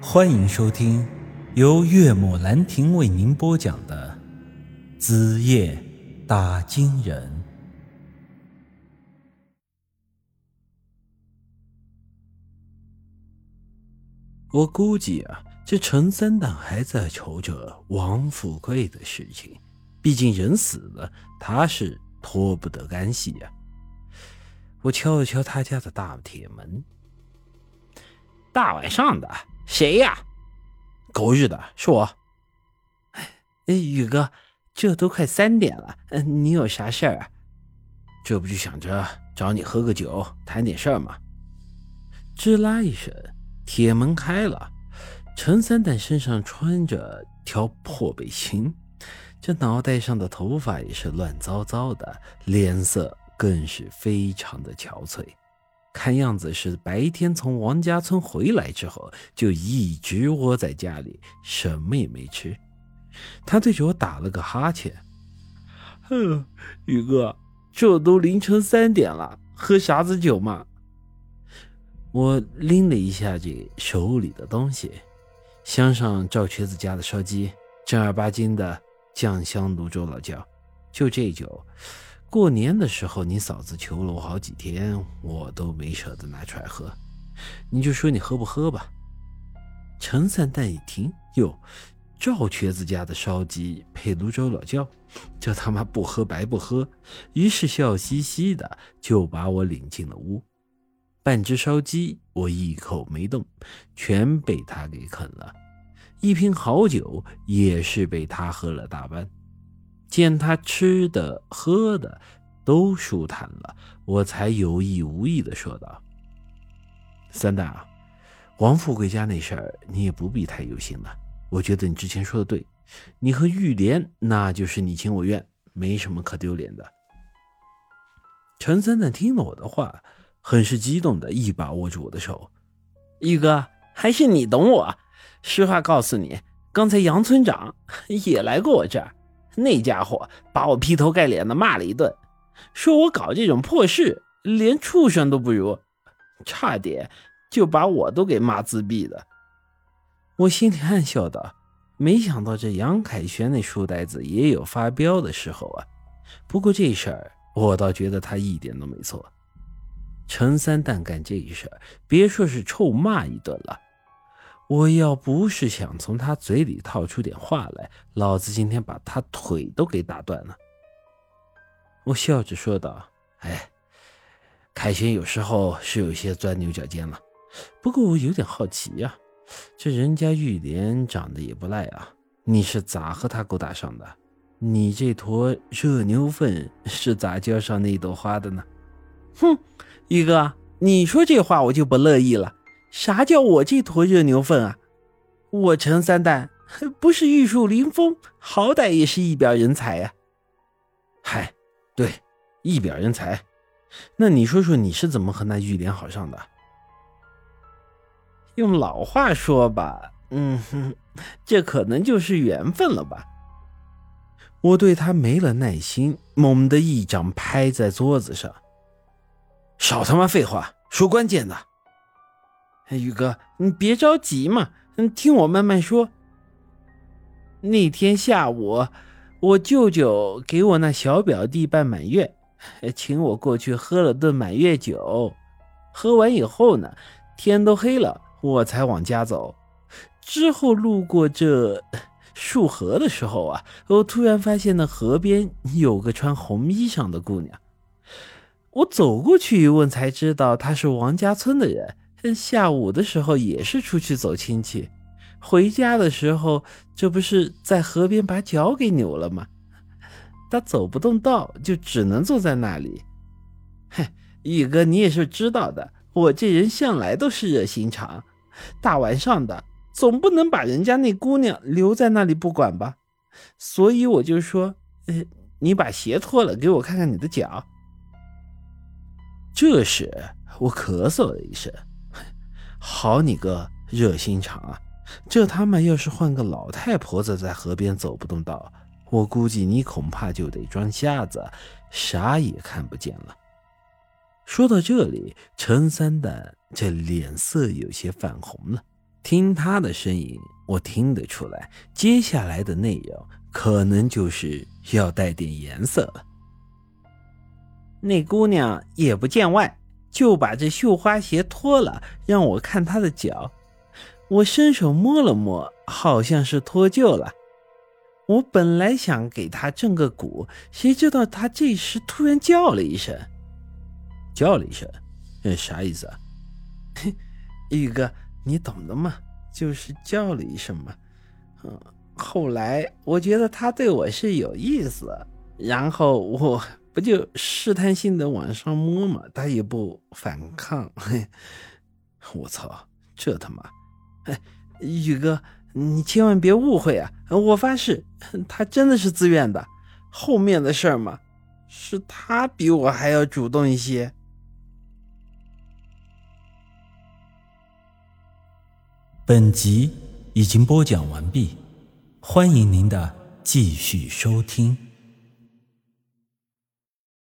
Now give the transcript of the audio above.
欢迎收听由岳母兰亭为您播讲的《子夜打金人》。我估计啊，这陈三蛋还在愁着王富贵的事情，毕竟人死了，他是脱不得干系呀。我敲了敲他家的大铁门，大晚上的。谁呀？狗日的，是我。哎，宇哥，这都快三点了，嗯，你有啥事儿啊？这不就想着找你喝个酒，谈点事儿吗？吱啦一声，铁门开了。陈三蛋身上穿着条破背心，这脑袋上的头发也是乱糟糟的，脸色更是非常的憔悴。看样子是白天从王家村回来之后，就一直窝在家里，什么也没吃。他对着我打了个哈欠：“哼，宇哥，这都凌晨三点了，喝啥子酒嘛？”我拎了一下这手里的东西，镶上赵瘸子家的烧鸡，正儿八经的酱香泸州老窖，就这酒。过年的时候，你嫂子求了我好几天，我都没舍得拿出来喝。你就说你喝不喝吧。陈三蛋一听，哟，赵瘸子家的烧鸡配泸州老窖，这他妈不喝白不喝。于是笑嘻嘻的就把我领进了屋。半只烧鸡我一口没动，全被他给啃了。一瓶好酒也是被他喝了大半。见他吃的喝的都舒坦了，我才有意无意的说道：“三蛋啊，王富贵家那事儿你也不必太忧心了。我觉得你之前说的对，你和玉莲那就是你情我愿，没什么可丢脸的。”陈三蛋听了我的话，很是激动的一把握住我的手：“玉哥，还是你懂我。实话告诉你，刚才杨村长也来过我这儿。”那家伙把我劈头盖脸的骂了一顿，说我搞这种破事连畜生都不如，差点就把我都给骂自闭了。我心里暗笑道：“没想到这杨凯旋那书呆子也有发飙的时候啊！不过这事儿我倒觉得他一点都没错。陈三蛋干这事儿，别说是臭骂一顿了。”我要不是想从他嘴里套出点话来，老子今天把他腿都给打断了。我笑着说道：“哎，凯旋有时候是有些钻牛角尖了，不过我有点好奇呀，这人家玉莲长得也不赖啊，你是咋和他勾搭上的？你这坨热牛粪是咋浇上那朵花的呢？”哼，玉哥，你说这话我就不乐意了。啥叫我这坨热牛粪啊？我陈三蛋 不是玉树临风，好歹也是一表人才呀。嗨，对，一表人才。那你说说你是怎么和那玉莲好上的？用老话说吧，嗯哼，这可能就是缘分了吧。我对他没了耐心，猛地一掌拍在桌子上。少他妈废话，说关键的。宇哥，你别着急嘛，嗯，听我慢慢说。那天下午，我舅舅给我那小表弟办满月，请我过去喝了顿满月酒。喝完以后呢，天都黑了，我才往家走。之后路过这束河的时候啊，我突然发现那河边有个穿红衣裳的姑娘。我走过去一问，才知道她是王家村的人。下午的时候也是出去走亲戚，回家的时候这不是在河边把脚给扭了吗？他走不动道，就只能坐在那里。嘿，宇哥，你也是知道的，我这人向来都是热心肠，大晚上的总不能把人家那姑娘留在那里不管吧？所以我就说，你把鞋脱了，给我看看你的脚。这时我咳嗽了一声。好你个热心肠啊！这他妈要是换个老太婆子在河边走不动道，我估计你恐怕就得装瞎子，啥也看不见了。说到这里，陈三蛋这脸色有些泛红了，听他的声音，我听得出来，接下来的内容可能就是要带点颜色了。那姑娘也不见外，就把这绣花鞋脱了，让我看她的脚。我伸手摸了摸，好像是脱臼了。我本来想给她正个骨，谁知道她这时突然叫了一声，叫了一声，这啥意思啊？玉哥，你懂的嘛，就是叫了一声嘛。嗯，后来我觉得他对我是有意思，然后我。不就试探性的往上摸嘛，他也不反抗。我操，这他妈！哎，宇哥，你千万别误会啊！我发誓，他真的是自愿的。后面的事儿嘛，是他比我还要主动一些。本集已经播讲完毕，欢迎您的继续收听。